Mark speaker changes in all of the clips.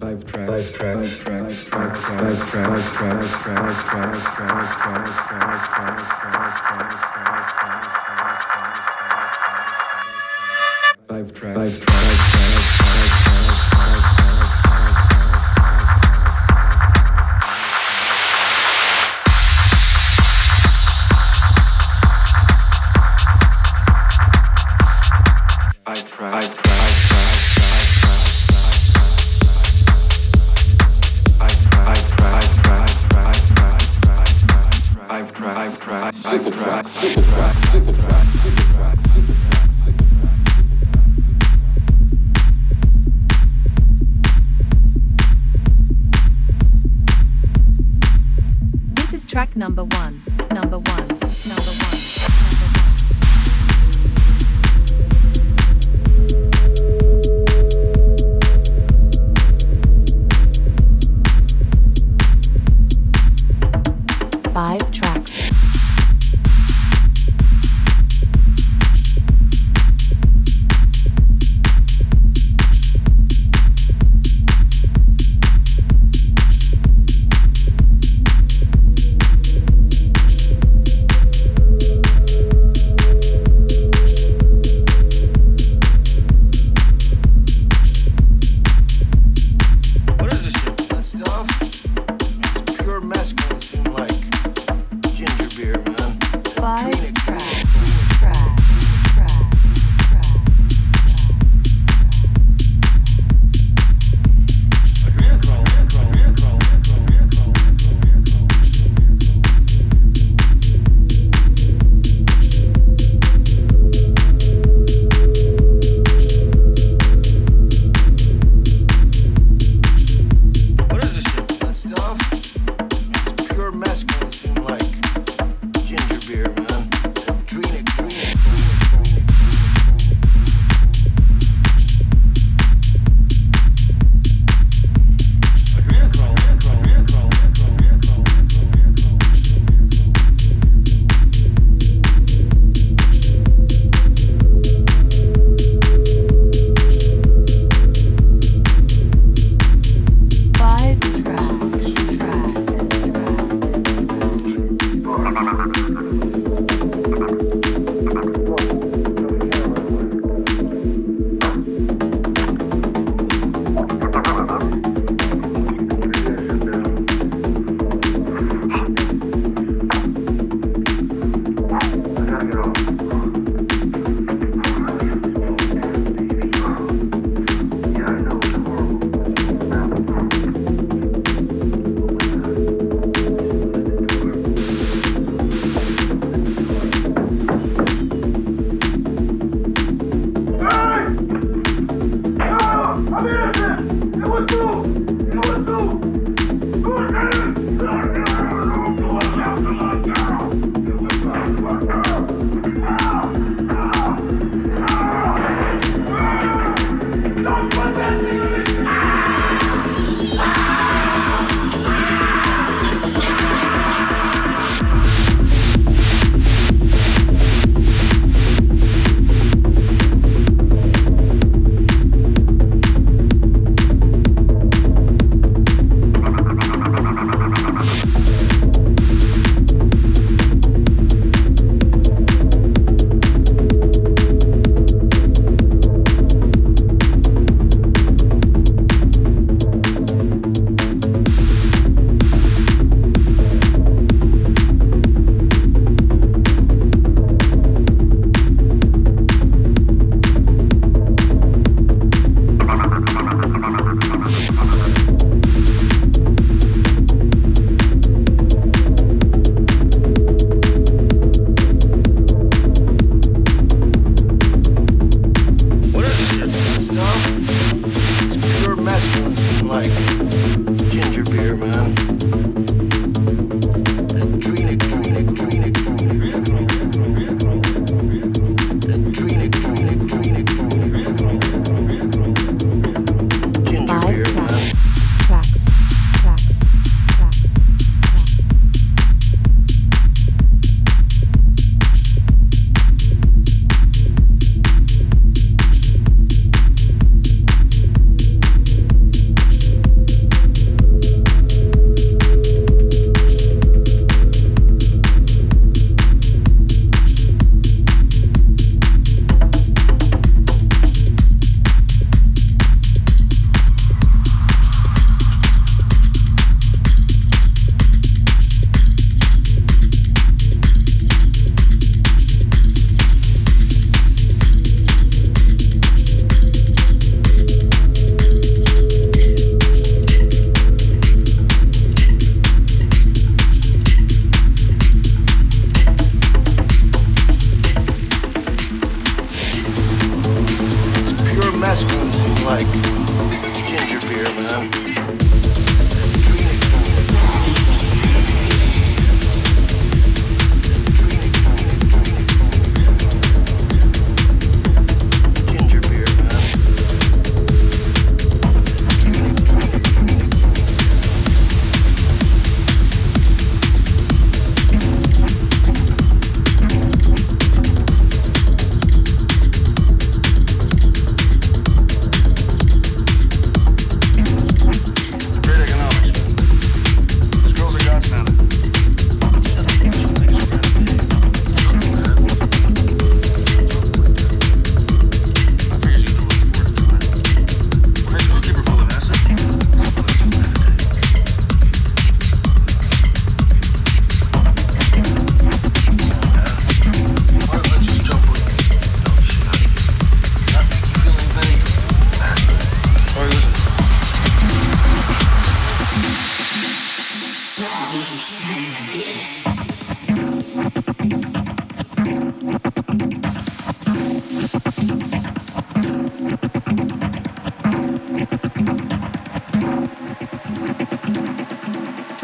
Speaker 1: five tracks, five tracks, tracks, tracks, five tracks, tracks, tracks, tracks, tracks, tracks, tracks,
Speaker 2: tracks, tracks, tracks, tracks, tracks, tracks, tracks, five tracks, five tracks.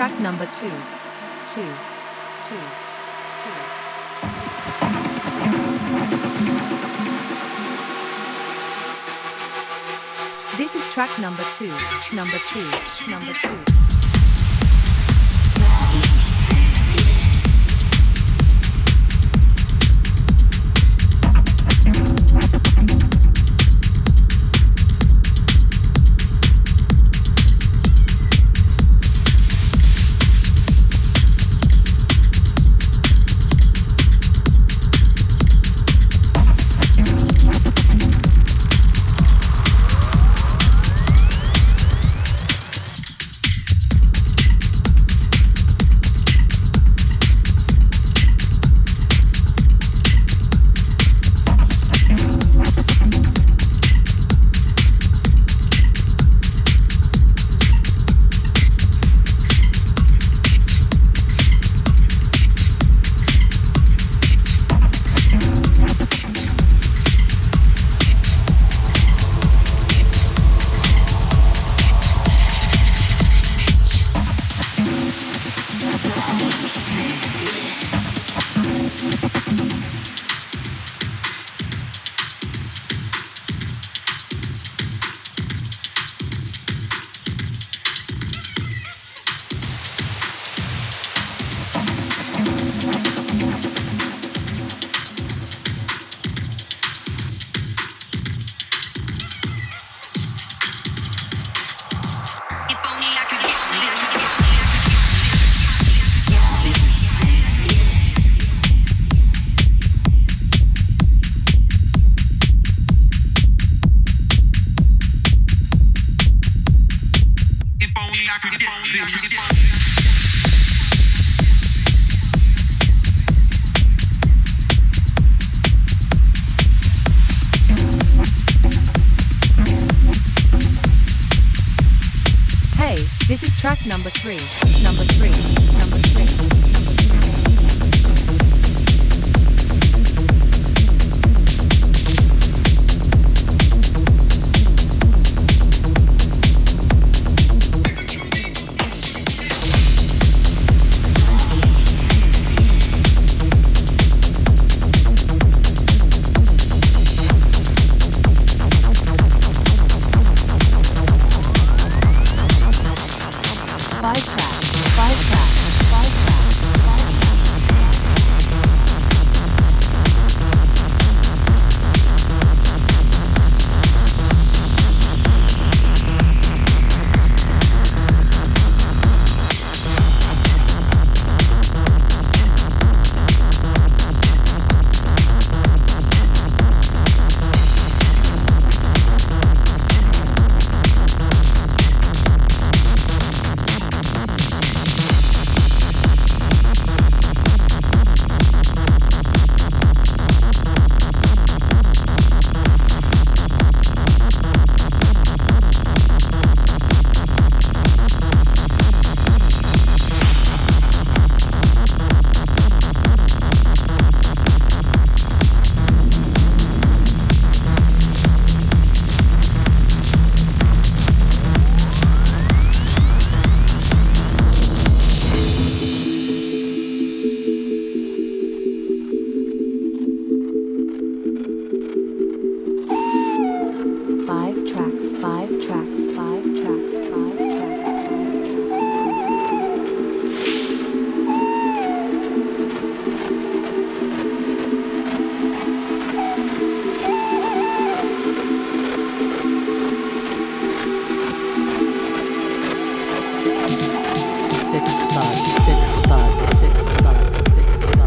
Speaker 3: track number two, two, two, two. This is track number two, number two, number two. six five
Speaker 2: six five six five
Speaker 3: six
Speaker 4: five.